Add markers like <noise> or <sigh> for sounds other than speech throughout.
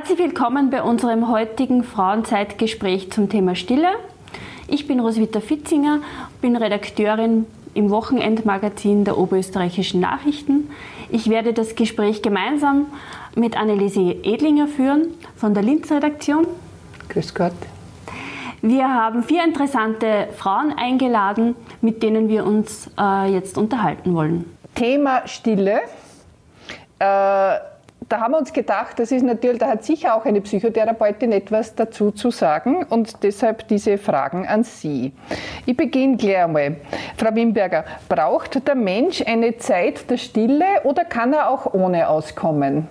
Herzlich willkommen bei unserem heutigen Frauenzeitgespräch zum Thema Stille. Ich bin Roswitha Fitzinger, bin Redakteurin im Wochenendmagazin der Oberösterreichischen Nachrichten. Ich werde das Gespräch gemeinsam mit Anneliese Edlinger führen von der Linz-Redaktion. Grüß Gott. Wir haben vier interessante Frauen eingeladen, mit denen wir uns äh, jetzt unterhalten wollen. Thema Stille. Äh, da haben wir uns gedacht, das ist natürlich, da hat sicher auch eine Psychotherapeutin etwas dazu zu sagen und deshalb diese Fragen an Sie. Ich beginne gleich einmal. Frau Wimberger, braucht der Mensch eine Zeit der Stille oder kann er auch ohne auskommen?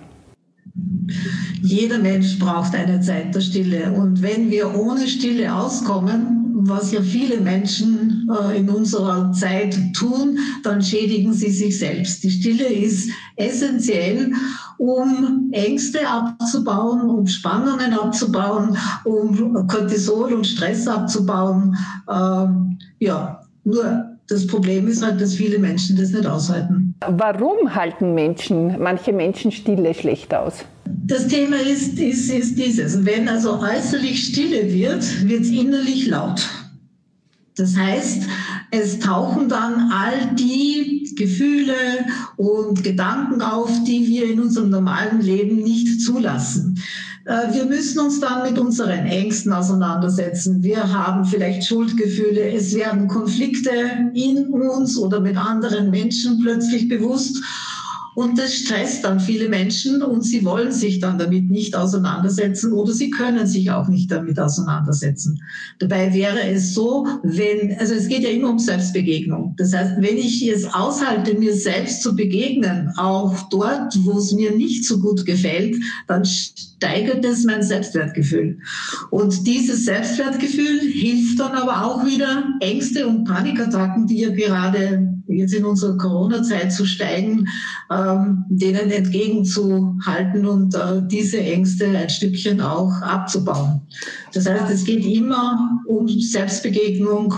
Jeder Mensch braucht eine Zeit der Stille. Und wenn wir ohne Stille auskommen, was ja viele Menschen äh, in unserer Zeit tun, dann schädigen sie sich selbst. Die Stille ist essentiell, um Ängste abzubauen, um Spannungen abzubauen, um Cortisol und Stress abzubauen. Ähm, ja, nur das Problem ist halt, dass viele Menschen das nicht aushalten. Warum halten Menschen, manche Menschen Stille schlecht aus? Das Thema ist, ist, ist dieses. Wenn also äußerlich Stille wird, wird es innerlich laut. Das heißt, es tauchen dann all die Gefühle und Gedanken auf, die wir in unserem normalen Leben nicht zulassen. Äh, wir müssen uns dann mit unseren Ängsten auseinandersetzen. Wir haben vielleicht Schuldgefühle. Es werden Konflikte in uns oder mit anderen Menschen plötzlich bewusst. Und das stresst dann viele Menschen und sie wollen sich dann damit nicht auseinandersetzen oder sie können sich auch nicht damit auseinandersetzen. Dabei wäre es so, wenn, also es geht ja immer um Selbstbegegnung. Das heißt, wenn ich es aushalte, mir selbst zu begegnen, auch dort, wo es mir nicht so gut gefällt, dann steigert es mein Selbstwertgefühl. Und dieses Selbstwertgefühl hilft dann aber auch wieder Ängste und Panikattacken, die ja gerade jetzt in unserer Corona-Zeit zu steigen, ähm, denen entgegenzuhalten und äh, diese Ängste ein Stückchen auch abzubauen. Das heißt, es geht immer um Selbstbegegnung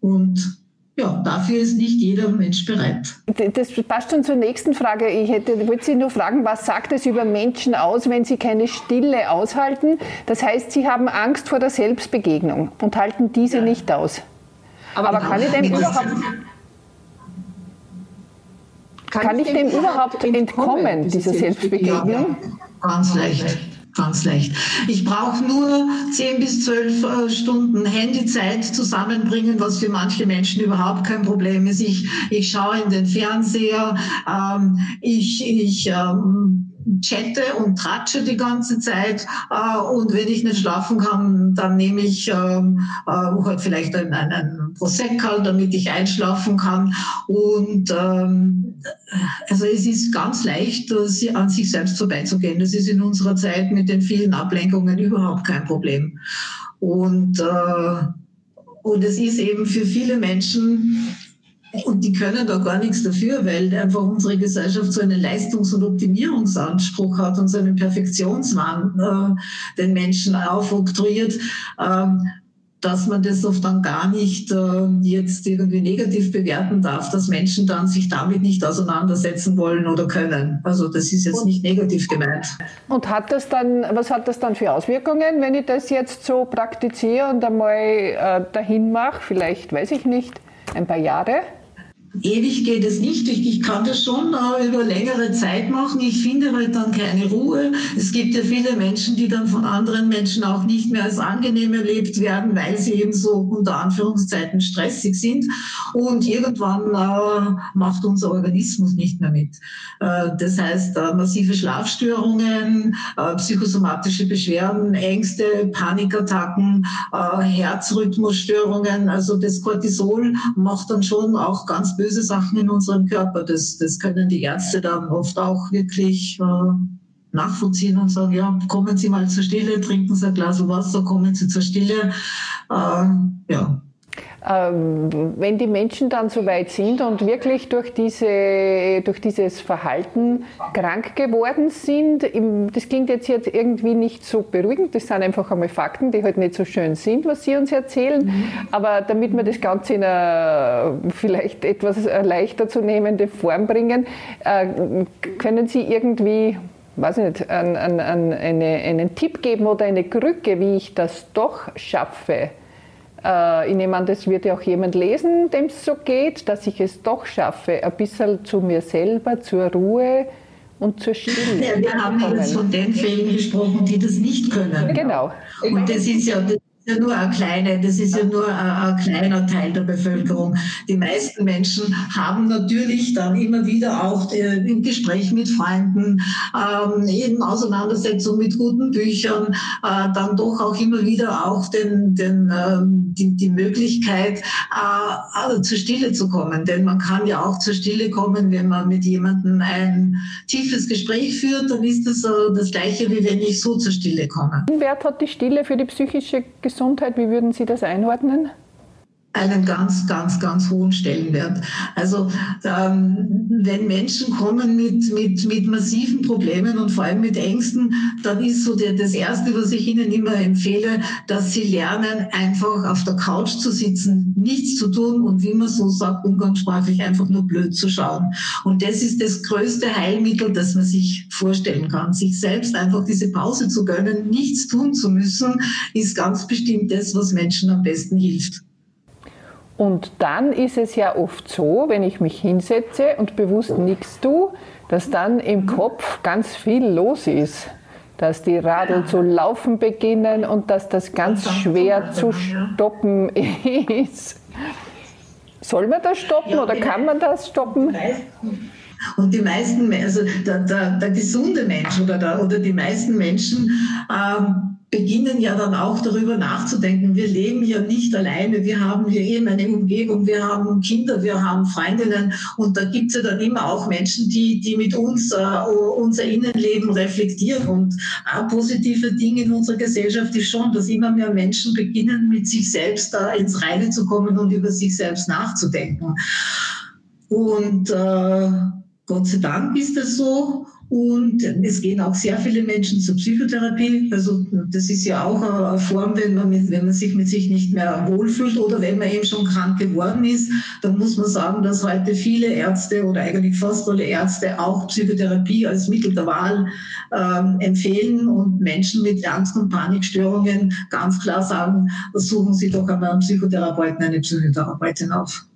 und ja, dafür ist nicht jeder Mensch bereit. Das passt schon zur nächsten Frage. Ich hätte, wollte Sie nur fragen, was sagt es über Menschen aus, wenn sie keine Stille aushalten? Das heißt, sie haben Angst vor der Selbstbegegnung und halten diese ja. nicht aus. Aber, Aber kann ich dem überhaupt, kann, kann ich dem überhaupt entkommen, entkommen dieser Selbstbegegnung? Ja, ganz leicht ganz leicht. Ich brauche nur 10 bis 12 äh, Stunden Handyzeit zusammenbringen, was für manche Menschen überhaupt kein Problem ist. Ich, ich schaue in den Fernseher, ähm, ich, ich ähm, chatte und tratsche die ganze Zeit äh, und wenn ich nicht schlafen kann, dann nehme ich ähm, äh, halt vielleicht einen, einen Prosecco, damit ich einschlafen kann und ähm, also es ist ganz leicht, an sich selbst vorbeizugehen. Das ist in unserer Zeit mit den vielen Ablenkungen überhaupt kein Problem. Und, äh, und es ist eben für viele Menschen und die können da gar nichts dafür, weil einfach unsere Gesellschaft so einen Leistungs- und Optimierungsanspruch hat und so einen Perfektionswahn äh, den Menschen aufoktroyiert. Ähm, dass man das oft dann gar nicht äh, jetzt irgendwie negativ bewerten darf, dass Menschen dann sich damit nicht auseinandersetzen wollen oder können. Also das ist jetzt nicht negativ gemeint. Und hat das dann, was hat das dann für Auswirkungen, wenn ich das jetzt so praktiziere und einmal äh, dahin mache? Vielleicht, weiß ich nicht, ein paar Jahre? Ewig geht es nicht. Ich, kann das schon über längere Zeit machen. Ich finde halt dann keine Ruhe. Es gibt ja viele Menschen, die dann von anderen Menschen auch nicht mehr als angenehm erlebt werden, weil sie eben so unter Anführungszeiten stressig sind. Und irgendwann äh, macht unser Organismus nicht mehr mit. Äh, das heißt, äh, massive Schlafstörungen, psychosomatische Beschwerden, Ängste, Panikattacken, Herzrhythmusstörungen. Also das Cortisol macht dann schon auch ganz böse Sachen in unserem Körper. Das, das können die Ärzte dann oft auch wirklich äh, nachvollziehen und sagen, ja, kommen Sie mal zur Stille, trinken Sie ein Glas Wasser, kommen Sie zur Stille. Äh, ja, wenn die Menschen dann so weit sind und wirklich durch, diese, durch dieses Verhalten krank geworden sind, das klingt jetzt, jetzt irgendwie nicht so beruhigend, das sind einfach einmal Fakten, die halt nicht so schön sind, was Sie uns erzählen, mhm. aber damit wir das Ganze in eine vielleicht etwas leichter zu nehmende Form bringen, äh, können Sie irgendwie weiß nicht, an, an, an eine, einen Tipp geben oder eine Krücke, wie ich das doch schaffe? Äh, ich nehme an, das wird ja auch jemand lesen, dem es so geht, dass ich es doch schaffe, ein bisschen zu mir selber, zur Ruhe und zur Stille. Ja, wir haben jetzt von den Fällen gesprochen, die das nicht können. Genau. Und das ist ja, das ja nur ein kleiner, das ist ja nur ein, ein, kleiner Teil der Bevölkerung. Die meisten Menschen haben natürlich dann immer wieder auch äh, im Gespräch mit Freunden, ähm, in Auseinandersetzung mit guten Büchern, äh, dann doch auch immer wieder auch den, den, äh, die, die Möglichkeit, äh, also zur Stille zu kommen. Denn man kann ja auch zur Stille kommen, wenn man mit jemandem ein tiefes Gespräch führt, dann ist das so das Gleiche, wie wenn ich so zur Stille komme. Wert hat die Stille für die psychische? Gesundheit, wie würden Sie das einordnen? Einen ganz, ganz, ganz hohen Stellenwert. Also ähm, wenn Menschen kommen mit, mit, mit massiven Problemen und vor allem mit Ängsten, dann ist so der, das Erste, was ich Ihnen immer empfehle, dass Sie lernen, einfach auf der Couch zu sitzen, nichts zu tun und wie man so sagt, umgangssprachlich einfach nur blöd zu schauen. Und das ist das größte Heilmittel, das man sich vorstellen kann. Sich selbst einfach diese Pause zu gönnen, nichts tun zu müssen, ist ganz bestimmt das, was Menschen am besten hilft. Und dann ist es ja oft so, wenn ich mich hinsetze und bewusst nichts tue, dass dann im Kopf ganz viel los ist. Dass die Radl zu laufen beginnen und dass das ganz schwer zu stoppen ist. Soll man das stoppen oder kann man das stoppen? Und die meisten, also der, der, der gesunde Mensch oder, der, oder die meisten Menschen ähm, beginnen ja dann auch darüber nachzudenken. Wir leben ja nicht alleine. Wir haben hier eben eine Umgebung. Wir haben Kinder, wir haben Freundinnen. Und da gibt es ja dann immer auch Menschen, die, die mit uns äh, unser Innenleben reflektieren. Und ein positive Ding in unserer Gesellschaft ist schon, dass immer mehr Menschen beginnen, mit sich selbst da ins Reine zu kommen und über sich selbst nachzudenken. Und äh, Gott sei Dank ist es so. Und es gehen auch sehr viele Menschen zur Psychotherapie. Also das ist ja auch eine Form, wenn man, mit, wenn man sich mit sich nicht mehr wohlfühlt oder wenn man eben schon krank geworden ist, dann muss man sagen, dass heute viele Ärzte oder eigentlich fast alle Ärzte auch Psychotherapie als Mittel der Wahl ähm, empfehlen und Menschen mit Angst- und Panikstörungen ganz klar sagen, suchen Sie doch einmal einen Psychotherapeuten, eine Psychotherapeutin auf.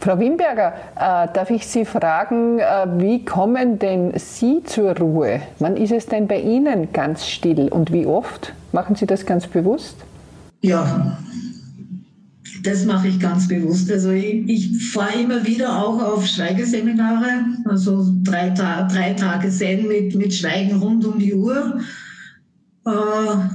Frau Wimberger, äh, darf ich Sie fragen, äh, wie kommen denn Sie zur Ruhe? Wann ist es denn bei Ihnen ganz still und wie oft? Machen Sie das ganz bewusst? Ja, das mache ich ganz bewusst. Also ich, ich fahre immer wieder auch auf Schweigeseminare, also drei, Ta drei Tage Zen mit, mit Schweigen rund um die Uhr. Äh,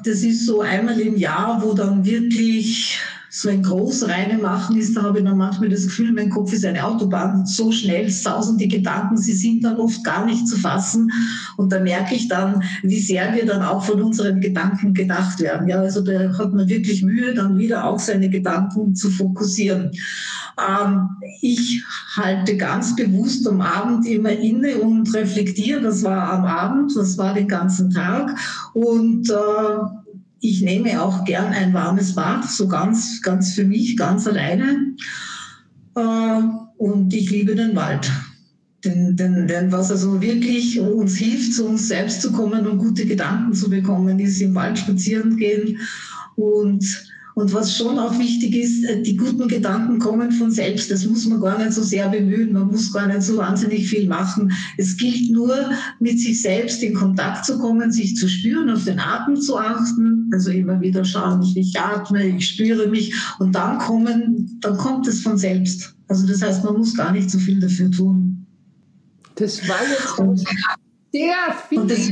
das ist so einmal im Jahr, wo dann wirklich so ein Großreine machen ist, da habe ich dann manchmal das Gefühl, mein Kopf ist eine Autobahn, so schnell sausen die Gedanken, sie sind dann oft gar nicht zu fassen. Und da merke ich dann, wie sehr wir dann auch von unseren Gedanken gedacht werden. Ja, also da hat man wirklich Mühe, dann wieder auch seine Gedanken zu fokussieren. Ähm, ich halte ganz bewusst am Abend immer inne und reflektiere, das war am Abend, das war den ganzen Tag und äh, ich nehme auch gern ein warmes Bad, so ganz, ganz für mich, ganz alleine. Äh, und ich liebe den Wald. Denn, denn, denn was also wirklich uns hilft, zu uns selbst zu kommen und gute Gedanken zu bekommen, ist im Wald spazieren gehen und und was schon auch wichtig ist, äh, die guten Gedanken kommen von selbst. Das muss man gar nicht so sehr bemühen. Man muss gar nicht so wahnsinnig viel machen. Es gilt nur, mit sich selbst in Kontakt zu kommen, sich zu spüren, auf den Atem zu achten. Also immer wieder schauen, ich atme, ich spüre mich. Und dann kommen, dann kommt es von selbst. Also das heißt, man muss gar nicht so viel dafür tun. Das war jetzt sehr viel. Und das,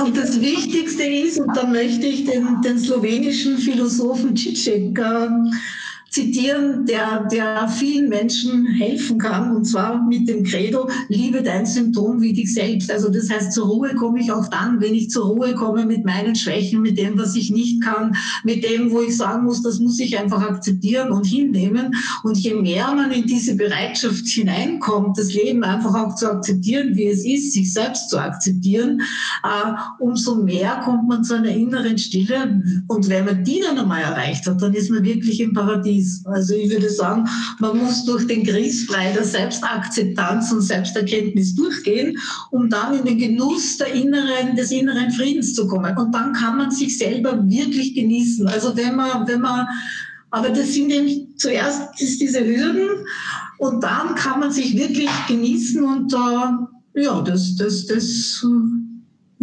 und das, Wichtigste ist, und da möchte ich den, den slowenischen Philosophen äh, zitieren, der, der vielen Menschen helfen kann, und zwar mit dem Credo, liebe dein Symptom wie dich selbst. Also das heißt, zur Ruhe komme ich auch dann, wenn ich zur Ruhe komme mit meinen Schwächen, mit dem, was ich nicht kann, mit dem, wo ich sagen muss, das muss ich einfach akzeptieren und hinnehmen. Und je mehr man in diese Bereitschaft hineinkommt, das Leben einfach auch zu akzeptieren, wie es ist, sich selbst zu akzeptieren, äh, umso mehr kommt man zu einer inneren Stille. Und wenn man die dann einmal erreicht hat, dann ist man wirklich im Paradies. Ist. Also ich würde sagen, man muss durch den Grießbrei der Selbstakzeptanz und Selbsterkenntnis durchgehen, um dann in den Genuss der inneren, des inneren Friedens zu kommen. Und dann kann man sich selber wirklich genießen. Also wenn man, wenn man, aber das sind eben zuerst ist diese Hürden und dann kann man sich wirklich genießen und äh, ja, das, das, das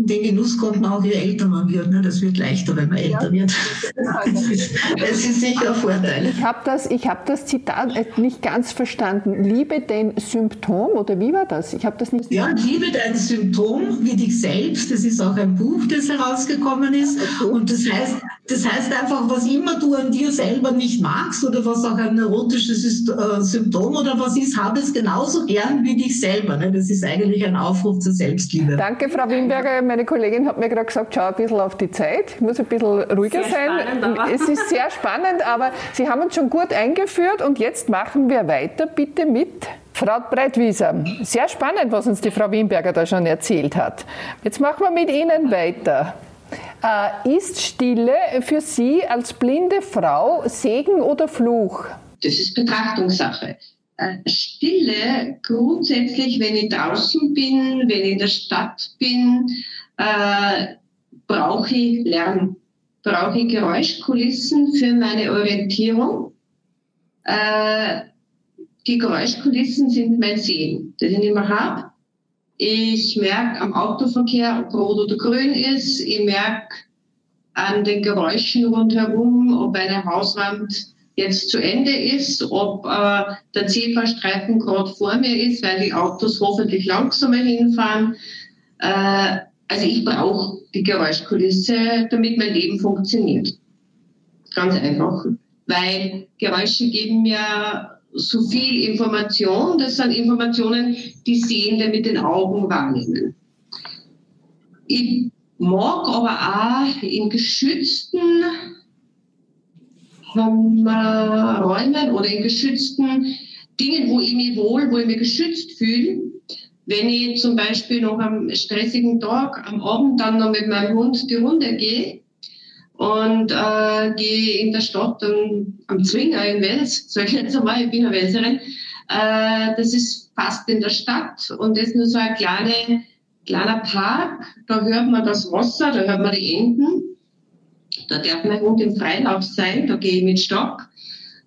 den Genuss kommt man auch, je älter man wird. Ne? Das wird leichter, wenn man älter ja, wird. <laughs> Das ist sicher ein Vorteil. Ich habe das, hab das Zitat nicht ganz verstanden. Liebe dein Symptom oder wie war das? Ich habe das nicht. Ja, liebe dein Symptom wie dich selbst. Das ist auch ein Buch, das herausgekommen ist. Und das heißt, das heißt einfach, was immer du an dir selber nicht magst oder was auch ein neurotisches äh, Symptom oder was ist, habe es genauso gern wie dich selber. Ne? Das ist eigentlich ein Aufruf zur Selbstliebe. Danke, Frau Wimberger meine Kollegin hat mir gerade gesagt, schau ein bisschen auf die Zeit, ich muss ein bisschen ruhiger sehr sein. Spannend, es ist sehr spannend, aber Sie haben uns schon gut eingeführt und jetzt machen wir weiter bitte mit Frau Breitwieser. Sehr spannend, was uns die Frau Wimberger da schon erzählt hat. Jetzt machen wir mit Ihnen weiter. Äh, ist Stille für Sie als blinde Frau Segen oder Fluch? Das ist Betrachtungssache. Äh, Stille grundsätzlich, wenn ich draußen bin, wenn ich in der Stadt bin, äh, brauche ich Lärm, brauche ich Geräuschkulissen für meine Orientierung. Äh, die Geräuschkulissen sind mein Sehen, das ich nicht mehr habe. Ich merke am Autoverkehr, ob rot oder grün ist. Ich merke an den Geräuschen rundherum, ob eine Hauswand jetzt zu Ende ist, ob äh, der Zebrastreifen gerade vor mir ist, weil die Autos hoffentlich langsamer hinfahren. Äh, also ich brauche die Geräuschkulisse, damit mein Leben funktioniert. Ganz einfach. Weil Geräusche geben mir so viel Information. Das sind Informationen, die Sehende mit den Augen wahrnehmen. Ich mag aber auch in geschützten Räumen oder in geschützten Dingen, wo ich mich wohl, wo ich mich geschützt fühle, wenn ich zum Beispiel noch am stressigen Tag am Abend dann noch mit meinem Hund die Runde gehe und äh, gehe in der Stadt am, am Zwinger in Wels, <laughs> sag ich jetzt einmal, ich bin eine Welserin, äh, das ist fast in der Stadt und das ist nur so ein kleine, kleiner Park, da hört man das Wasser, da hört man die Enten da darf mein Hund im Freilauf sein, da gehe ich mit Stock.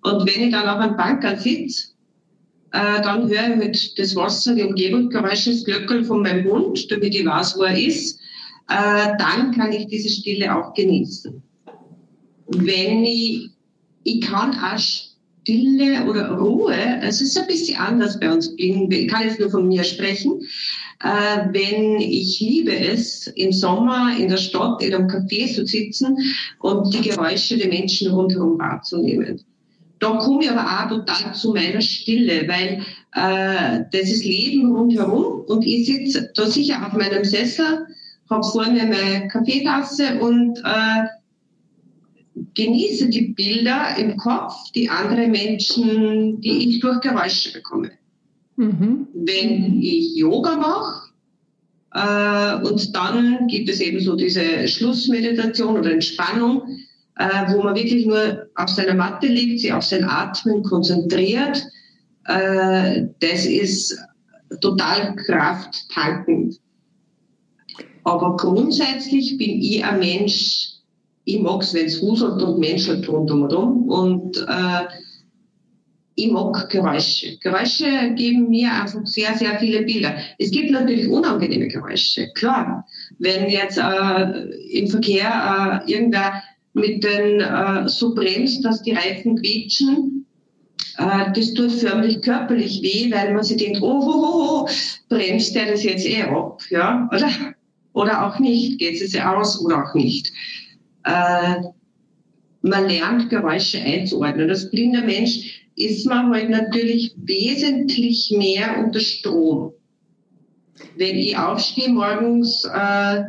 Und wenn ich dann auf einem Banker sitze, äh, dann höre ich mit das Wasser, die Umgebungsgeräusche, das Glöckel von meinem Hund, damit ich weiß, wo er ist. Äh, dann kann ich diese Stille auch genießen. Wenn ich, ich kann auch Stille oder Ruhe, es ist ein bisschen anders bei uns Blinden, ich kann jetzt nur von mir sprechen, äh, wenn ich liebe es, im Sommer in der Stadt in einem Café zu sitzen und die Geräusche der Menschen rundherum wahrzunehmen. Da komme ich aber auch total zu meiner Stille, weil äh, das ist Leben rundherum und ich sitze da sicher auf meinem Sessel, habe vor mir meine Kaffeetasse und äh, genieße die Bilder im Kopf, die andere Menschen, die ich durch Geräusche bekomme. Mhm. Wenn ich Yoga mache, äh, und dann gibt es eben so diese Schlussmeditation oder Entspannung, äh, wo man wirklich nur auf seiner Matte liegt, sich auf sein Atmen konzentriert. Äh, das ist total krafttankend. Aber grundsätzlich bin ich ein Mensch, ich mag es, wenn es huselt und menschelt rundum und äh, ich mag Geräusche. Geräusche geben mir einfach sehr, sehr viele Bilder. Es gibt natürlich unangenehme Geräusche, klar. Wenn jetzt äh, im Verkehr äh, irgendwer mit den äh, so bremst, dass die Reifen quietschen, äh, das tut förmlich körperlich weh, weil man sich denkt, oh, oh, oh, oh bremst der das jetzt eh ab, ja, oder? Oder auch nicht, geht es jetzt aus oder auch nicht. Äh, man lernt Geräusche einzuordnen. Das blinde Mensch ist man halt natürlich wesentlich mehr unter Strom. Wenn ich aufstehe morgens, äh,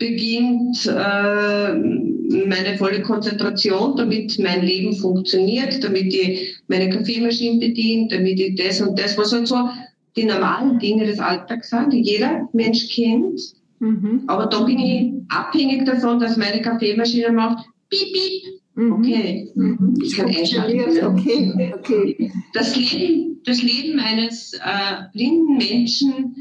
beginnt äh, meine volle Konzentration, damit mein Leben funktioniert, damit ich meine Kaffeemaschine bedient, damit ich das und das, was halt so die normalen Dinge des Alltags sind, die jeder Mensch kennt. Mhm. Aber da bin ich abhängig davon, dass meine Kaffeemaschine macht, piep, piep, Mhm. Okay, mhm. ich kann einschalten. Okay, okay. Das Leben, das Leben eines äh, blinden Menschen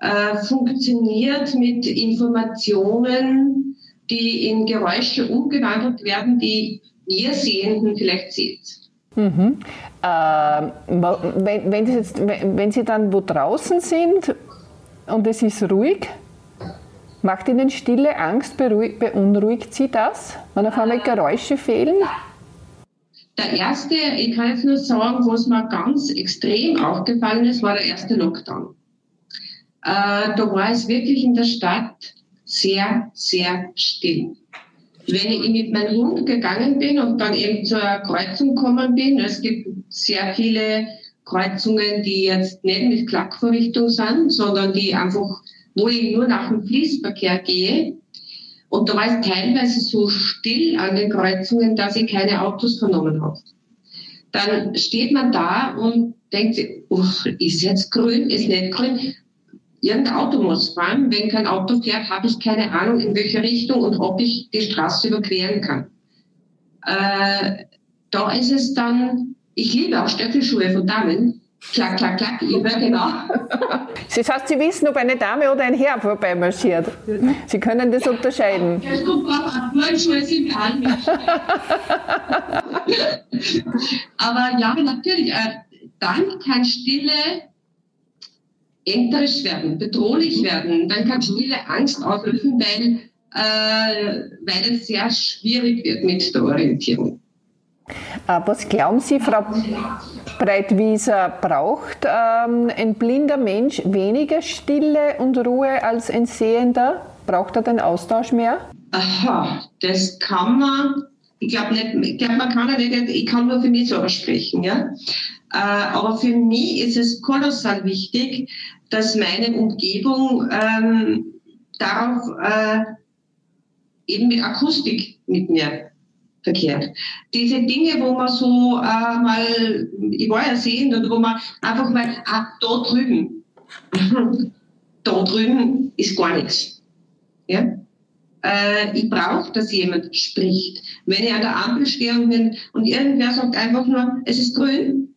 äh, funktioniert mit Informationen, die in Geräusche umgewandelt werden, die ihr Sehenden vielleicht seht. Mhm. Äh, wenn, wenn, Sie jetzt, wenn Sie dann wo draußen sind und es ist ruhig, macht Ihnen Stille Angst, beunruhigt Sie das, wenn auf einmal Geräusche fehlen? Der erste, ich kann jetzt nur sagen, was mir ganz extrem aufgefallen ist, war der erste Lockdown. Äh, da war es wirklich in der Stadt sehr, sehr still. Wenn ich mit meinem Hund gegangen bin und dann eben zur Kreuzung gekommen bin, es gibt sehr viele Kreuzungen, die jetzt nicht mit Klackvorrichtung sind, sondern die einfach, wo ich nur nach dem Fließverkehr gehe. Und da war es teilweise so still an den Kreuzungen, dass ich keine Autos vernommen habe. Dann steht man da und denkt sich, ist jetzt grün, ist nicht grün irgendein Auto muss fahren. Wenn kein Auto fährt, habe ich keine Ahnung, in welche Richtung und ob ich die Straße überqueren kann. Äh, da ist es dann, ich liebe auch Stöckelschuhe von Damen. Klack, klack, klack, höre genau. <laughs> Das heißt, Sie wissen, ob eine Dame oder ein Herr vorbeimarschiert. Sie können das ja, unterscheiden. Ja, es kommt drauf an, sind <laughs> Aber ja, natürlich, äh, dann kann Stille enterisch werden, bedrohlich werden, dann kann Stille Angst auslösen, weil, äh, weil es sehr schwierig wird mit der Orientierung. Äh, was glauben Sie, Frau Breitwieser, braucht ähm, ein blinder Mensch weniger Stille und Ruhe als ein Sehender? Braucht er den Austausch mehr? Aha, das kann man, ich glaube nicht, ich glaube, man kann ja nicht, ich kann nur für mich so sprechen, ja. Äh, aber für mich ist es kolossal wichtig, dass meine Umgebung ähm, darauf äh, eben mit Akustik mit mir verkehrt. Diese Dinge, wo man so äh, mal, ich war ja sehend und wo man einfach mal, ah, da drüben, <laughs> da drüben ist gar nichts. Ja? Äh, ich brauche, dass jemand spricht. Wenn ich an der Ampel stehe und, und irgendwer sagt einfach nur, es ist grün,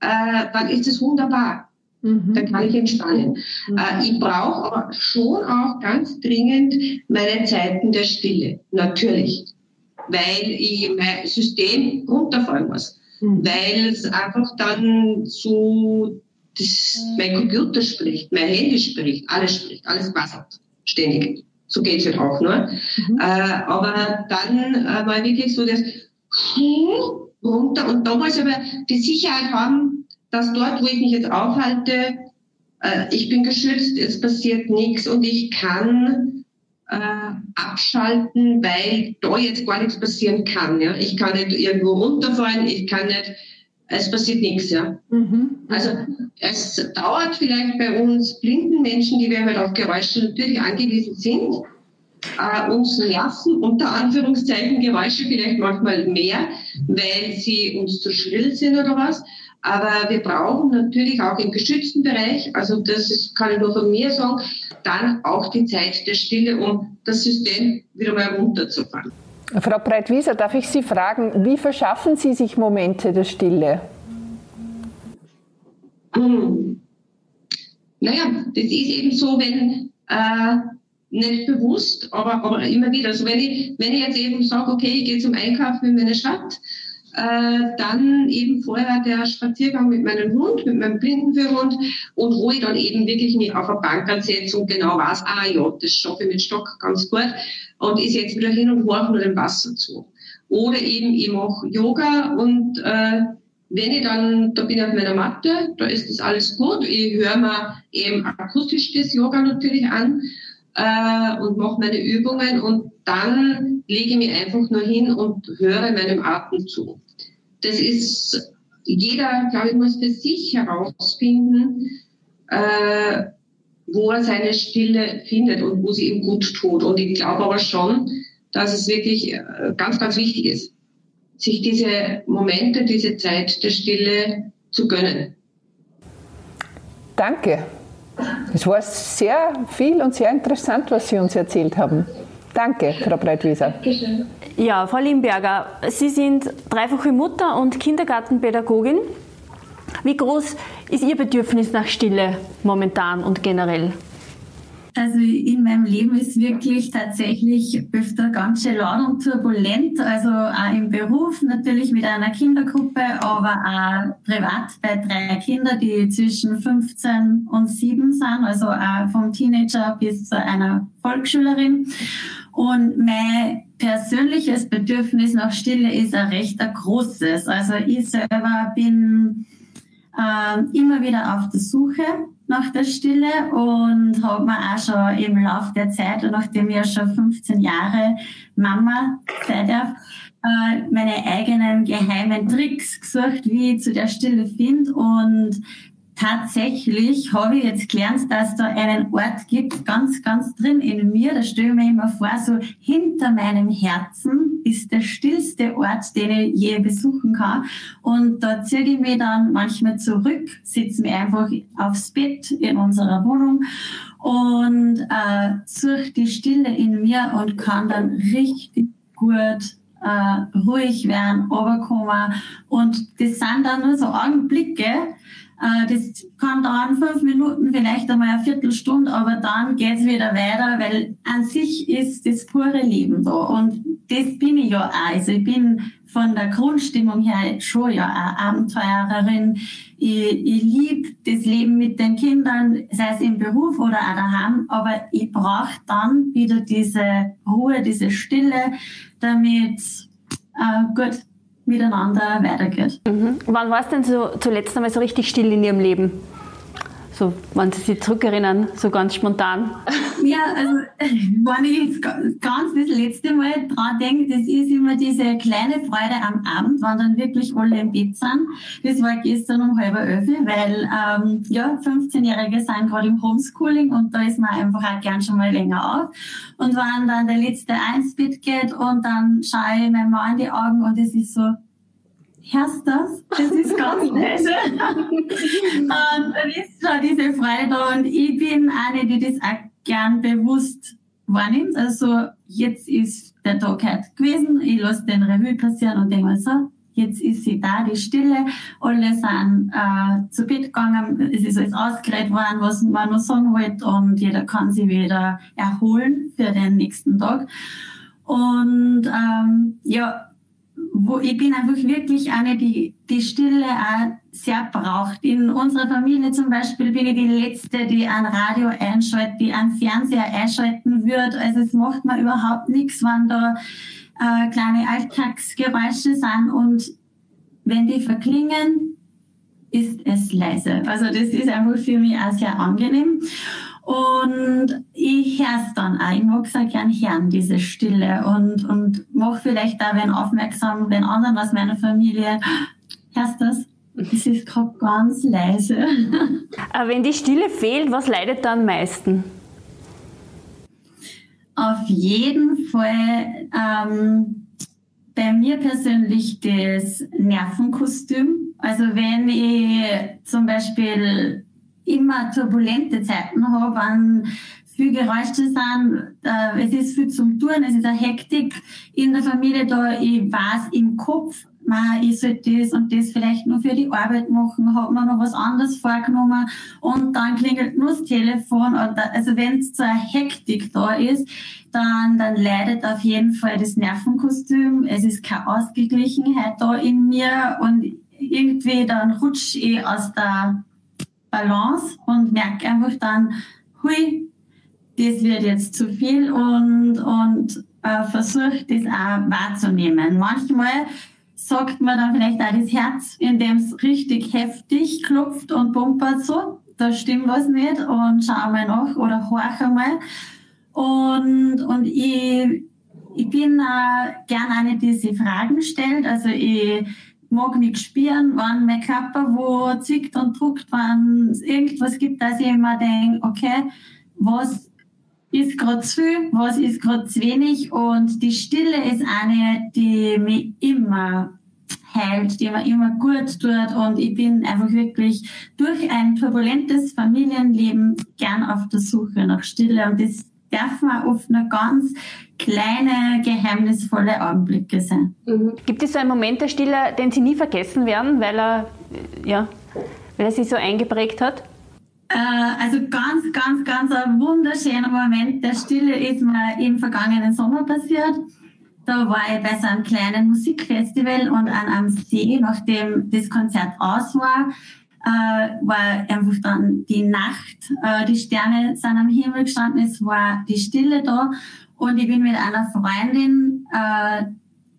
äh, dann ist es wunderbar. Mhm. Dann kann ich entspannen. Mhm. Äh, ich brauche aber schon auch ganz dringend meine Zeiten der Stille. Natürlich. Weil ich mein System runterfallen muss. Mhm. Weil es einfach dann so, das, mein Computer spricht, mein Handy spricht, alles spricht, alles quasselt. Ständig. So geht es halt auch nur. Mhm. Äh, aber dann äh, war wirklich so das runter und da muss ich aber die Sicherheit haben, dass dort, wo ich mich jetzt aufhalte, äh, ich bin geschützt, es passiert nichts und ich kann äh, abschalten, weil da jetzt gar nichts passieren kann. Ja? Ich kann nicht irgendwo runterfallen, ich kann nicht, es passiert nichts. Ja? Mhm. Also es dauert vielleicht bei uns blinden Menschen, die wir halt auf Geräusche natürlich angewiesen sind, äh, uns nerven, unter Anführungszeichen Geräusche vielleicht manchmal mehr, weil sie uns zu schrill sind oder was. Aber wir brauchen natürlich auch im geschützten Bereich, also das ist, kann ich nur von mir sagen, dann auch die Zeit der Stille, um das System wieder mal runterzufahren. Frau Breitwieser, darf ich Sie fragen, wie verschaffen Sie sich Momente der Stille? Hm. Naja, das ist eben so, wenn äh, nicht bewusst, aber, aber immer wieder. Also wenn ich, wenn ich jetzt eben sage, okay, ich gehe zum Einkaufen in meine Stadt, äh, dann eben vorher der Spaziergang mit meinem Hund, mit meinem Blindenführhund und wo ich dann eben wirklich mich auf eine Bank ansetze und genau weiß, ah ja, das schaffe ich mit Stock ganz gut und ich setze wieder hin und horche nur dem Wasser zu. Oder eben ich mache Yoga und äh, wenn ich dann, da bin ich auf meiner Matte, da ist das alles gut. Ich höre mir eben akustisch das Yoga natürlich an äh, und mache meine Übungen und dann lege ich mich einfach nur hin und höre meinem Atem zu das ist, jeder, glaube ich, muss für sich herausfinden, äh, wo er seine Stille findet und wo sie ihm gut tut. Und ich glaube aber schon, dass es wirklich äh, ganz, ganz wichtig ist, sich diese Momente, diese Zeit der Stille zu gönnen. Danke. Es war sehr viel und sehr interessant, was Sie uns erzählt haben. Danke, Frau Breitwieser. Ja, Frau Limberger, Sie sind dreifache Mutter und Kindergartenpädagogin. Wie groß ist Ihr Bedürfnis nach Stille momentan und generell? Also in meinem Leben ist wirklich tatsächlich öfter ganz schön laut und turbulent. Also auch im Beruf natürlich mit einer Kindergruppe, aber auch privat bei drei Kindern, die zwischen 15 und 7 sind, also auch vom Teenager bis zu einer Volksschülerin. Und mein persönliches Bedürfnis nach Stille ist ein recht ein großes. Also ich selber bin äh, immer wieder auf der Suche nach der Stille und habe mir auch schon im Laufe der Zeit, nachdem ich ja schon 15 Jahre Mama sein darf, äh, meine eigenen geheimen Tricks gesucht, wie ich zu der Stille finde und Tatsächlich habe ich jetzt gelernt, dass da einen Ort gibt, ganz, ganz drin in mir. Da stelle ich mir immer vor, so hinter meinem Herzen ist der stillste Ort, den ich je besuchen kann. Und da ziehe ich mich dann manchmal zurück, sitze mir einfach aufs Bett in unserer Wohnung und äh, suche die Stille in mir und kann dann richtig gut äh, ruhig werden, runterkommen. Und das sind dann nur so Augenblicke, das kann dauern fünf Minuten, vielleicht einmal eine Viertelstunde, aber dann geht's wieder weiter, weil an sich ist das pure Leben da. Und das bin ich ja auch. Also ich bin von der Grundstimmung her schon ja eine Abenteurerin. Ich, ich liebe das Leben mit den Kindern, sei es im Beruf oder auch daheim, aber ich brauche dann wieder diese Ruhe, diese Stille, damit äh, gut miteinander weitergeht. Mhm. Wann war es denn so zuletzt einmal so richtig still in Ihrem Leben? So, wenn Sie sich zurückerinnern, so ganz spontan. Ja, also <laughs> wenn ich jetzt ganz das letzte Mal dran denke, das ist immer diese kleine Freude am Abend, wenn dann wirklich alle im Bett sind. Das war gestern um halb elf, weil ähm, ja, 15-Jährige sind gerade im Homeschooling und da ist man einfach auch gern schon mal länger auf. Und wenn dann der letzte ins Bett geht und dann schaue ich meinem Mann in die Augen und es ist so, Hörst das? Das ist <laughs> ganz leise. <laughs> und dann ist schon diese Freude da und ich bin eine, die das auch gern bewusst wahrnimmt. Also jetzt ist der Tag heute gewesen, ich lasse den Revue passieren und denke mir so, jetzt ist sie da, die Stille, alle sind äh, zu Bett gegangen, es ist alles ausgeredet worden, was man noch sagen wollte und jeder kann sich wieder erholen für den nächsten Tag. Und ähm, ja, wo ich bin einfach wirklich eine, die die Stille auch sehr braucht. In unserer Familie zum Beispiel bin ich die Letzte, die ein Radio einschaltet, die einen Fernseher einschalten wird. Also es macht mir überhaupt nichts, wenn da äh, kleine Alltagsgeräusche sind und wenn die verklingen, ist es leise. Also das ist einfach für mich auch sehr angenehm. Und ich höre es dann auch. Ich mag es auch gern hören, diese Stille. Und, und mache vielleicht auch wenn aufmerksam, wenn anderen aus meiner Familie, hörst du das? Es ist gerade ganz leise. <laughs> Aber wenn die Stille fehlt, was leidet dann am meisten? Auf jeden Fall ähm, bei mir persönlich das Nervenkostüm. Also wenn ich zum Beispiel immer turbulente Zeiten habe, an viel Geräusche sind, äh, es ist viel zum Tun, es ist eine Hektik in der Familie da, ich weiß im Kopf, man, ich sollte das und das vielleicht nur für die Arbeit machen, hat man noch was anderes vorgenommen und dann klingelt nur das Telefon. Oder, also wenn es eine Hektik da ist, dann, dann leidet auf jeden Fall das Nervenkostüm. Es ist keine Ausgeglichenheit da in mir und irgendwie dann rutsche ich aus der Balance und merke einfach dann, hui, das wird jetzt zu viel und, und äh, versuche das auch wahrzunehmen. Manchmal sagt man dann vielleicht auch das Herz, indem es richtig heftig klopft und pumpert so. Da stimmt was nicht und schau mal nach oder horch einmal. Und, und ich, ich bin äh, gern eine, die sich Fragen stellt. Also ich mag mich spüren, wenn mein Körper wo zickt und druckt, wenn es irgendwas gibt, dass ich immer denke, okay, was ist gerade zu viel, was ist gerade zu wenig? Und die Stille ist eine, die mich immer heilt, die mir immer gut tut. Und ich bin einfach wirklich durch ein turbulentes Familienleben gern auf der Suche nach Stille. Und das dürfen auch oft nur ganz kleine, geheimnisvolle Augenblicke sein. Mhm. Gibt es so einen Moment der Stille, den Sie nie vergessen werden, weil er, ja, weil er Sie so eingeprägt hat? Äh, also ganz, ganz, ganz ein wunderschöner Moment der Stille ist mir im vergangenen Sommer passiert. Da war ich bei so einem kleinen Musikfestival und an einem See, nachdem das Konzert aus war, war einfach dann die Nacht, äh, die Sterne sind am Himmel gestanden, es war die Stille da und ich bin mit einer Freundin äh,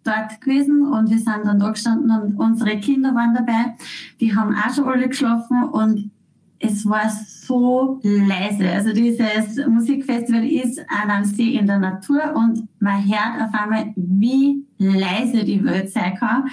dort gewesen und wir sind dann da gestanden und unsere Kinder waren dabei. Die haben auch schon alle geschlafen und es war so leise. Also dieses Musikfestival ist an einem See in der Natur und man hört auf einmal, wie leise die Welt sein kann.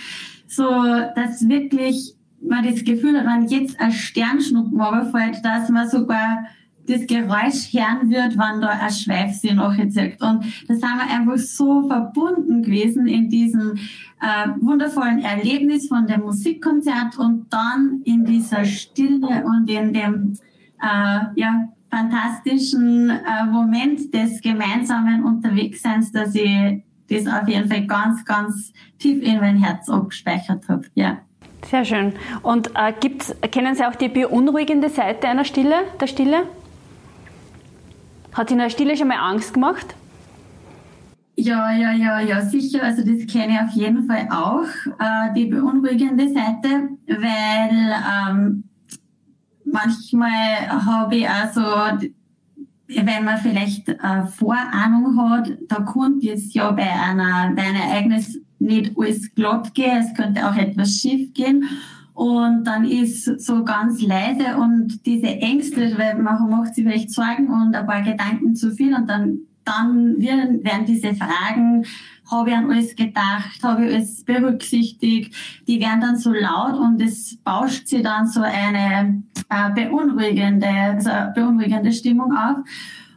So, dass wirklich man das Gefühl hat, wenn jetzt ein Sternschnuppen runterfällt, dass man sogar das Geräusch hören wird, wenn da ein Schweifsee nachzieht. Und da sind wir einfach so verbunden gewesen in diesem äh, wundervollen Erlebnis von dem Musikkonzert und dann in dieser Stille und in dem äh, ja, fantastischen äh, Moment des gemeinsamen Unterwegsseins, dass ich das auf jeden Fall ganz, ganz tief in mein Herz abgespeichert habe. Ja. Sehr schön. Und äh, gibt's, kennen Sie auch die beunruhigende Seite einer Stille, der Stille? Hat Ihnen eine Stille schon mal Angst gemacht? Ja, ja, ja, ja, sicher. Also das kenne ich auf jeden Fall auch, äh, die beunruhigende Seite, weil ähm, manchmal habe ich also, wenn man vielleicht äh, Vorahnung hat, da könnte jetzt ja bei, einer, bei einem Ereignis nicht alles glatt gehen, es könnte auch etwas schief gehen. Und dann ist so ganz leise und diese Ängste, weil man macht sich vielleicht Sorgen und ein paar Gedanken zu viel und dann, dann werden, diese Fragen, habe ich an alles gedacht, habe ich alles berücksichtigt, die werden dann so laut und es bauscht sich dann so eine äh, beunruhigende, also beunruhigende Stimmung auf.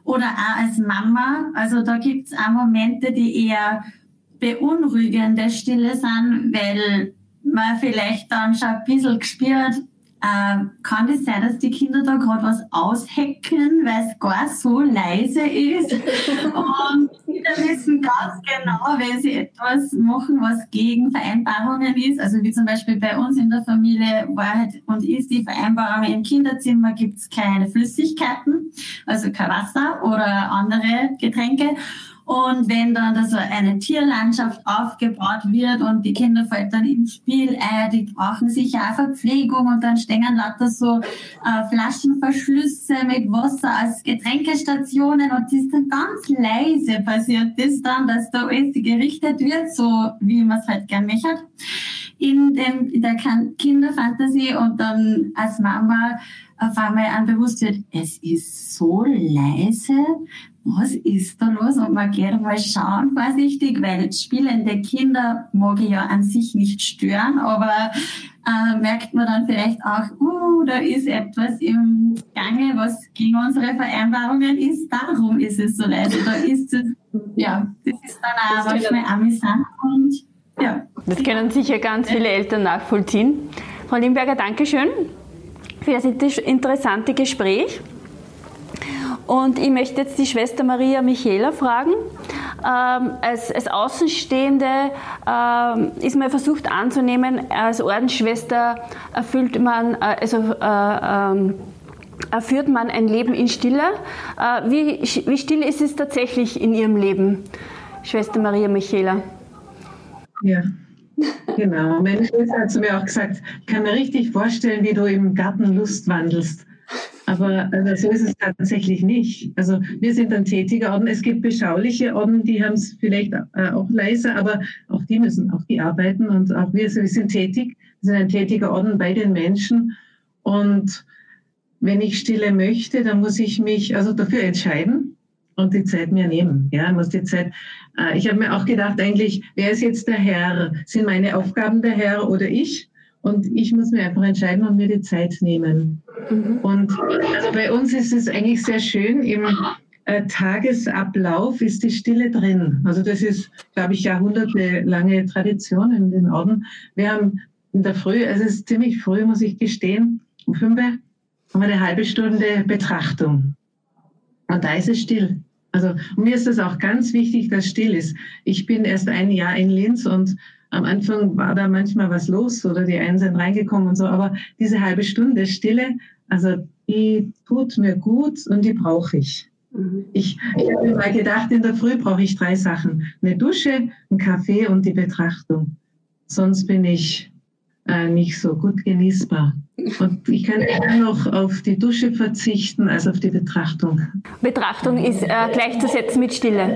Oder auch als Mama, also da gibt's auch Momente, die eher beunruhigende Stille sind, weil man vielleicht dann schon ein bisschen gespürt, äh, kann das sein, dass die Kinder da gerade was aushecken, weil es gar so leise ist? <laughs> Und Kinder wissen ganz genau, wenn sie etwas machen, was gegen Vereinbarungen ist. Also wie zum Beispiel bei uns in der Familie war halt und ist die Vereinbarung im Kinderzimmer gibt es keine Flüssigkeiten, also kein Wasser oder andere Getränke. Und wenn dann da so eine Tierlandschaft aufgebaut wird und die Kinder fallen dann ins Spiel ein, die brauchen sicher auch Verpflegung und dann stehen lauter so äh, Flaschenverschlüsse mit Wasser als Getränkestationen und das ist dann ganz leise passiert das dann, dass da alles gerichtet wird, so wie man es halt gern möchte. In, dem, in der Kinderfantasie und dann als Mama auf einmal an bewusst wird, es ist so leise, was ist da los? Und man geht mal schauen vorsichtig, weil spielende Kinder mag ich ja an sich nicht stören, aber äh, merkt man dann vielleicht auch, uh, da ist etwas im Gange, was gegen unsere Vereinbarungen ist. Darum ist es so leise. Da ist es, ja, das ist dann auch manchmal amüsant und ja. Das können sicher ganz viele Eltern nachvollziehen. Frau Limberger, Dankeschön für das interessante Gespräch. Und ich möchte jetzt die Schwester Maria Michaela fragen. Ähm, als, als, Außenstehende ähm, ist man versucht anzunehmen, als Ordensschwester erfüllt man, äh, also äh, ähm, erführt man ein Leben in Stille. Äh, wie, wie still ist es tatsächlich in Ihrem Leben, Schwester Maria Michaela? Ja, genau. Meine Schwester hat zu mir auch gesagt, ich kann mir richtig vorstellen, wie du im Garten Lust wandelst. Aber also so ist es tatsächlich nicht. Also wir sind ein tätiger Orden. Es gibt beschauliche Orden, die haben es vielleicht äh, auch leiser, aber auch die müssen, auch die arbeiten und auch wir, wir sind tätig. Wir sind ein tätiger Orden bei den Menschen. Und wenn ich Stille möchte, dann muss ich mich also dafür entscheiden und die Zeit mir nehmen. Ja, muss die Zeit. Äh, ich habe mir auch gedacht, eigentlich, wer ist jetzt der Herr? Sind meine Aufgaben der Herr oder ich? Und ich muss mir einfach entscheiden und mir die Zeit nehmen. Mhm. Und also bei uns ist es eigentlich sehr schön, im äh, Tagesablauf ist die Stille drin. Also das ist, glaube ich, jahrhundertelange Tradition in den Orden. Wir haben in der Früh, also es ist ziemlich früh, muss ich gestehen, um fünf haben wir eine halbe Stunde Betrachtung. Und da ist es still. Also mir ist es auch ganz wichtig, dass still ist. Ich bin erst ein Jahr in Linz und am Anfang war da manchmal was los oder die einen sind reingekommen und so, aber diese halbe Stunde Stille, also die tut mir gut und die brauche ich. Mhm. Ich, ich habe mir mal gedacht, in der Früh brauche ich drei Sachen. Eine Dusche, einen Kaffee und die Betrachtung. Sonst bin ich äh, nicht so gut genießbar. Und ich kann eher noch auf die Dusche verzichten als auf die Betrachtung. Betrachtung ist äh, gleichzusetzen mit Stille.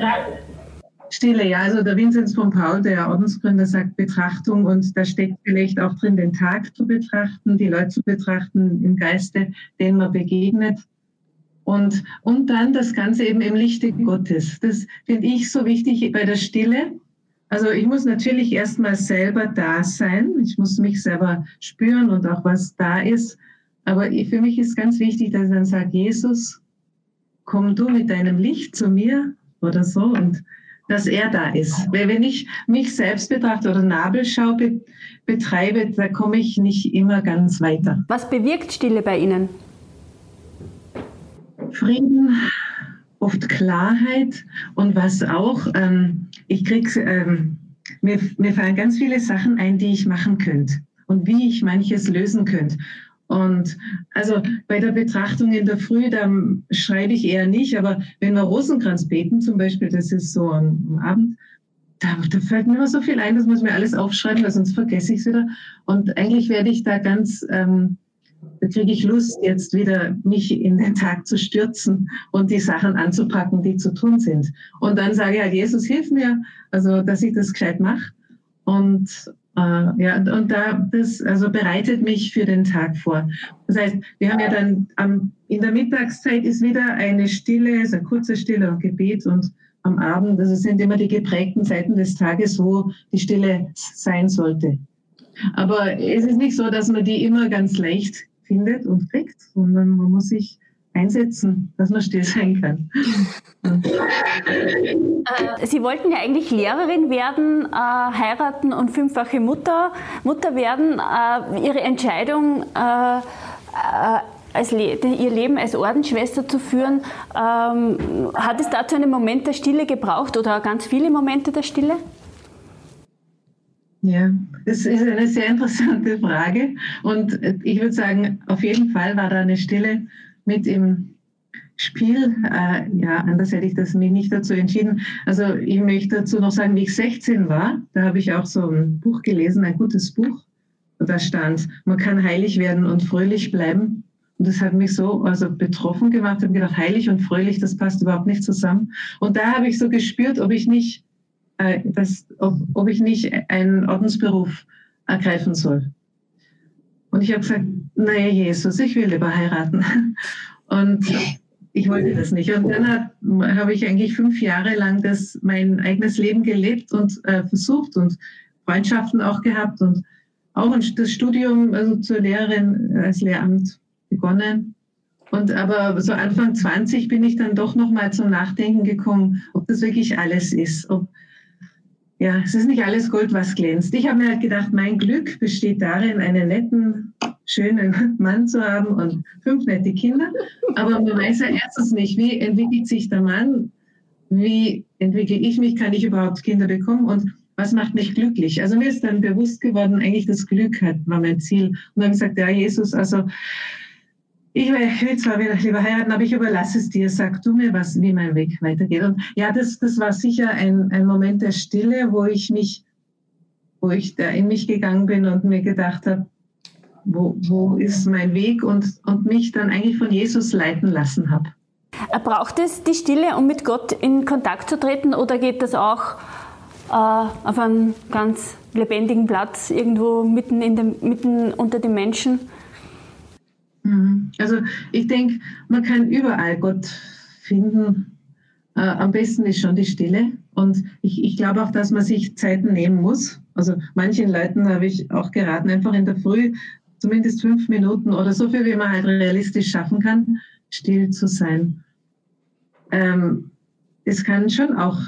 Stille, ja. Also der Vinzenz von Paul, der Ordensgründer, sagt Betrachtung und da steckt vielleicht auch drin, den Tag zu betrachten, die Leute zu betrachten im Geiste, denen man begegnet. Und, und dann das Ganze eben im Lichte Gottes. Das finde ich so wichtig bei der Stille. Also ich muss natürlich erstmal selber da sein. Ich muss mich selber spüren und auch was da ist. Aber für mich ist ganz wichtig, dass ich dann sage, Jesus, komm du mit deinem Licht zu mir oder so und dass er da ist. Weil wenn ich mich selbst betrachte oder Nabelschau be betreibe, da komme ich nicht immer ganz weiter. Was bewirkt Stille bei Ihnen? Frieden, oft Klarheit und was auch, ähm, ich krieg's, ähm, mir, mir fallen ganz viele Sachen ein, die ich machen könnte und wie ich manches lösen könnte. Und also bei der Betrachtung in der Früh, da schreibe ich eher nicht, aber wenn wir Rosenkranz beten zum Beispiel, das ist so am, Abend, da, da, fällt mir immer so viel ein, das muss mir alles aufschreiben, weil sonst vergesse ich es wieder. Und eigentlich werde ich da ganz ähm, da kriege ich Lust, jetzt wieder mich in den Tag zu stürzen und die Sachen anzupacken, die zu tun sind. Und dann sage ich halt, Jesus, hilf mir, also dass ich das gescheit mache. Und ja, und da das also bereitet mich für den Tag vor. Das heißt, wir haben ja dann am, in der Mittagszeit ist wieder eine Stille, ist eine kurze Stille und Gebet und am Abend, das sind immer die geprägten Zeiten des Tages, wo die Stille sein sollte. Aber es ist nicht so, dass man die immer ganz leicht findet und kriegt, sondern man muss sich einsetzen, dass man still sein kann. Äh, Sie wollten ja eigentlich Lehrerin werden, äh, heiraten und fünffache Mutter, Mutter werden. Äh, Ihre Entscheidung, äh, äh als Le ihr Leben als Ordensschwester zu führen, ähm, hat es dazu einen Moment der Stille gebraucht oder ganz viele Momente der Stille? Ja, das ist eine sehr interessante Frage. Und ich würde sagen, auf jeden Fall war da eine Stille mit im Spiel. Äh, ja, anders hätte ich das mich nicht dazu entschieden. Also ich möchte dazu noch sagen, wie ich 16 war, da habe ich auch so ein Buch gelesen, ein gutes Buch. Und da stand, man kann heilig werden und fröhlich bleiben. Und das hat mich so also betroffen gemacht. Ich habe gedacht, heilig und fröhlich, das passt überhaupt nicht zusammen. Und da habe ich so gespürt, ob ich nicht äh, dass, ob, ob ich nicht einen Ordensberuf ergreifen soll. Und ich habe gesagt, naja, Jesus, ich will lieber heiraten. Und ich wollte das nicht. Und dann habe ich eigentlich fünf Jahre lang das, mein eigenes Leben gelebt und äh, versucht und Freundschaften auch gehabt und auch das Studium also zur Lehrerin äh, als Lehramt begonnen. Und aber so Anfang 20 bin ich dann doch noch mal zum Nachdenken gekommen, ob das wirklich alles ist, ob ja, es ist nicht alles Gold, was glänzt. Ich habe mir halt gedacht, mein Glück besteht darin, einen netten, schönen Mann zu haben und fünf nette Kinder. Aber man weiß ja erstens nicht, wie entwickelt sich der Mann, wie entwickle ich mich, kann ich überhaupt Kinder bekommen und was macht mich glücklich? Also mir ist dann bewusst geworden, eigentlich das Glück hat, war mein Ziel. Und dann habe ich gesagt, ja, Jesus, also ich will zwar wieder lieber heiraten, aber ich überlasse es dir. Sag du mir, was, wie mein Weg weitergeht. Und ja, das, das war sicher ein, ein Moment der Stille, wo ich mich, wo ich da in mich gegangen bin und mir gedacht habe, wo, wo ist mein Weg und, und mich dann eigentlich von Jesus leiten lassen habe. Braucht es die Stille, um mit Gott in Kontakt zu treten oder geht das auch äh, auf einem ganz lebendigen Platz irgendwo mitten, in dem, mitten unter den Menschen? Mhm. Also ich denke, man kann überall Gott finden. Äh, am besten ist schon die Stille. Und ich, ich glaube auch, dass man sich Zeiten nehmen muss. Also manchen Leuten habe ich auch geraten, einfach in der Früh zumindest fünf Minuten oder so viel, wie man halt realistisch schaffen kann, still zu sein. Ähm, es kann schon auch,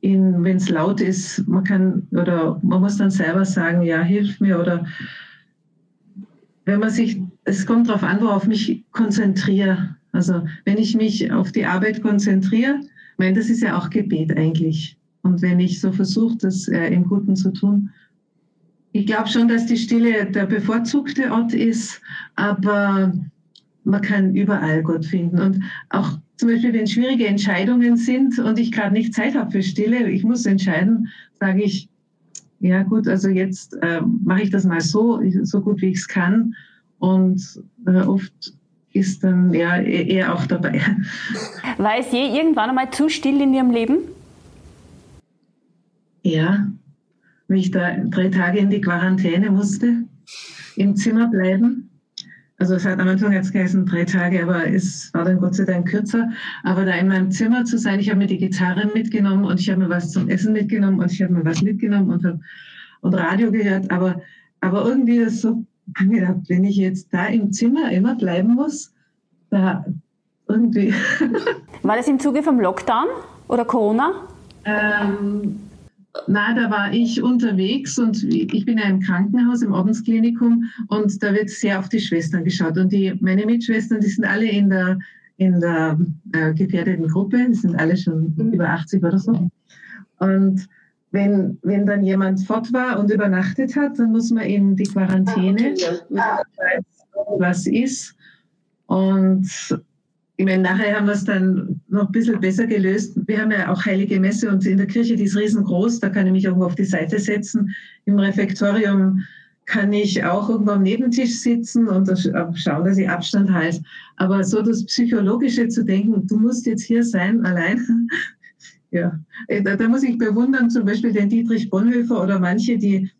wenn es laut ist, man kann oder man muss dann selber sagen, ja, hilf mir oder wenn man sich, es kommt darauf an, worauf mich konzentriere. Also wenn ich mich auf die Arbeit konzentriere, Ich meine, das ist ja auch Gebet eigentlich. Und wenn ich so versuche, das äh, im Guten zu tun, ich glaube schon, dass die Stille der bevorzugte Ort ist, aber man kann überall Gott finden. Und auch zum Beispiel, wenn schwierige Entscheidungen sind und ich gerade nicht Zeit habe für Stille, ich muss entscheiden, sage ich, ja gut, also jetzt äh, mache ich das mal so, so gut wie ich es kann. Und äh, oft ist dann ja eher auch dabei. War es je irgendwann einmal zu still in Ihrem Leben? Ja, wie ich da drei Tage in die Quarantäne musste, im Zimmer bleiben. Also es hat am Anfang jetzt geheißen drei Tage, aber es war dann Gott sei Dank kürzer. Aber da in meinem Zimmer zu sein, ich habe mir die Gitarre mitgenommen und ich habe mir was zum Essen mitgenommen und ich habe mir was mitgenommen und, hab, und Radio gehört. Aber, aber irgendwie ist so gedacht, wenn ich jetzt da im Zimmer immer bleiben muss, da irgendwie. <laughs> War das im Zuge vom Lockdown oder Corona? Ähm, na, da war ich unterwegs und ich bin ja im Krankenhaus, im Ordensklinikum und da wird sehr auf die Schwestern geschaut. Und die, meine Mitschwestern, die sind alle in der, in der äh, gefährdeten Gruppe, die sind alle schon mhm. über 80 oder so. Und wenn, wenn dann jemand fort war und übernachtet hat, dann muss man in die Quarantäne, ah, was ist. Und ich meine, nachher haben wir es dann noch ein bisschen besser gelöst. Wir haben ja auch Heilige Messe und in der Kirche, die ist riesengroß, da kann ich mich irgendwo auf die Seite setzen. Im Refektorium kann ich auch irgendwo am Nebentisch sitzen und schauen, dass ich Abstand halte. Aber so das Psychologische zu denken, du musst jetzt hier sein, allein, <laughs> ja, äh, da, da, muss ich bewundern, zum Beispiel den Dietrich Bonhoeffer oder manche, die,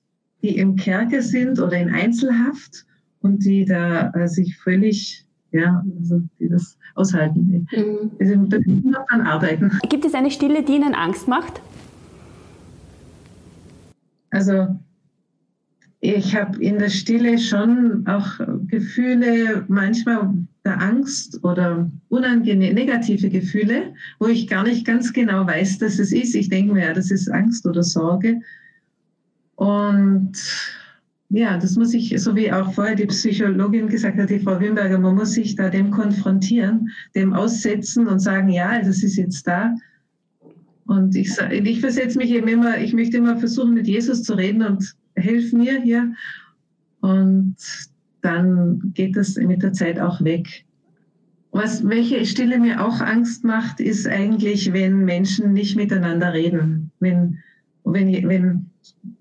die im Kerker sind oder in Einzelhaft und die da äh, sich völlig, ja, also die das aushalten. Mhm. Also, da kann man dran arbeiten. Gibt es eine Stille, die Ihnen Angst macht? Also ich habe in der Stille schon auch Gefühle, manchmal der Angst oder unangenehme, negative Gefühle, wo ich gar nicht ganz genau weiß, dass es ist. Ich denke mir, ja, das ist Angst oder Sorge. Und ja, das muss ich, so wie auch vorher die Psychologin gesagt hat, die Frau Wimberger, man muss sich da dem konfrontieren, dem aussetzen und sagen, ja, das ist jetzt da. Und ich, ich versetze mich eben immer, ich möchte immer versuchen, mit Jesus zu reden und hilf mir hier. Und dann geht das mit der Zeit auch weg. Was, welche Stille mir auch Angst macht, ist eigentlich, wenn Menschen nicht miteinander reden. Wenn, wenn, wenn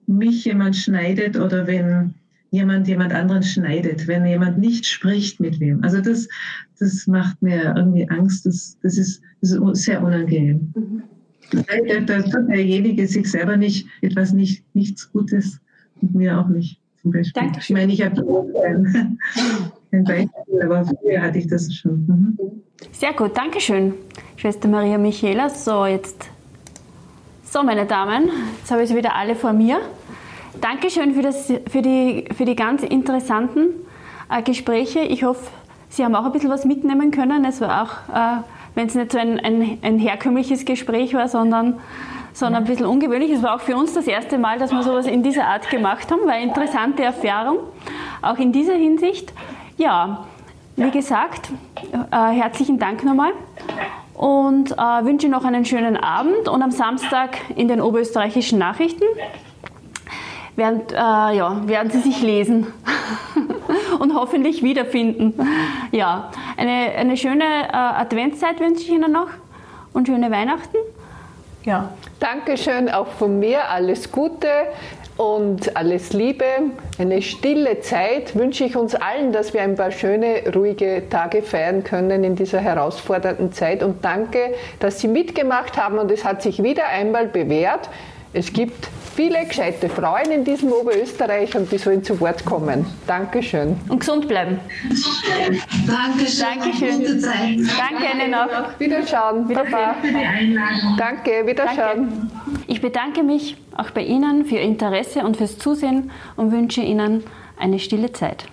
mich jemand schneidet oder wenn jemand jemand anderen schneidet, wenn jemand nicht spricht mit wem. Also das, das macht mir irgendwie Angst. Das, das, ist, das ist sehr unangenehm. Mhm. Da tut derjenige sich selber nicht etwas nicht, nichts Gutes und mir auch nicht. Zum Beispiel. Dankeschön. Ich meine, ich habe <laughs> kein, kein Beispiel, aber früher hatte ich das schon. Mhm. Sehr gut, Dankeschön, Schwester Maria Michaela. So, jetzt, so meine Damen, jetzt habe ich sie wieder alle vor mir. Dankeschön für, das, für, die, für die ganz interessanten äh, Gespräche. Ich hoffe, Sie haben auch ein bisschen was mitnehmen können. Es war auch, äh, wenn es nicht so ein, ein, ein herkömmliches Gespräch war, sondern sondern ein bisschen ungewöhnlich. Es war auch für uns das erste Mal, dass wir sowas in dieser Art gemacht haben, war eine interessante Erfahrung, auch in dieser Hinsicht. Ja, wie gesagt, äh, herzlichen Dank nochmal und äh, wünsche noch einen schönen Abend und am Samstag in den oberösterreichischen Nachrichten werden, äh, ja, werden Sie sich lesen <laughs> und hoffentlich wiederfinden. Ja, eine, eine schöne äh, Adventszeit wünsche ich Ihnen noch und schöne Weihnachten. Ja. Dankeschön auch von mir. Alles Gute und alles Liebe. Eine stille Zeit wünsche ich uns allen, dass wir ein paar schöne, ruhige Tage feiern können in dieser herausfordernden Zeit. Und danke, dass Sie mitgemacht haben. Und es hat sich wieder einmal bewährt. Es gibt viele gescheite Frauen in diesem Oberösterreich und die sollen zu Wort kommen. Dankeschön. Und gesund bleiben. Dankeschön. Dankeschön. Gute Zeit. Danke Ihnen auch. Wiederschauen. Baba. Danke, Wiederschauen. Danke. Ich bedanke mich auch bei Ihnen für Ihr Interesse und fürs Zusehen und wünsche Ihnen eine stille Zeit.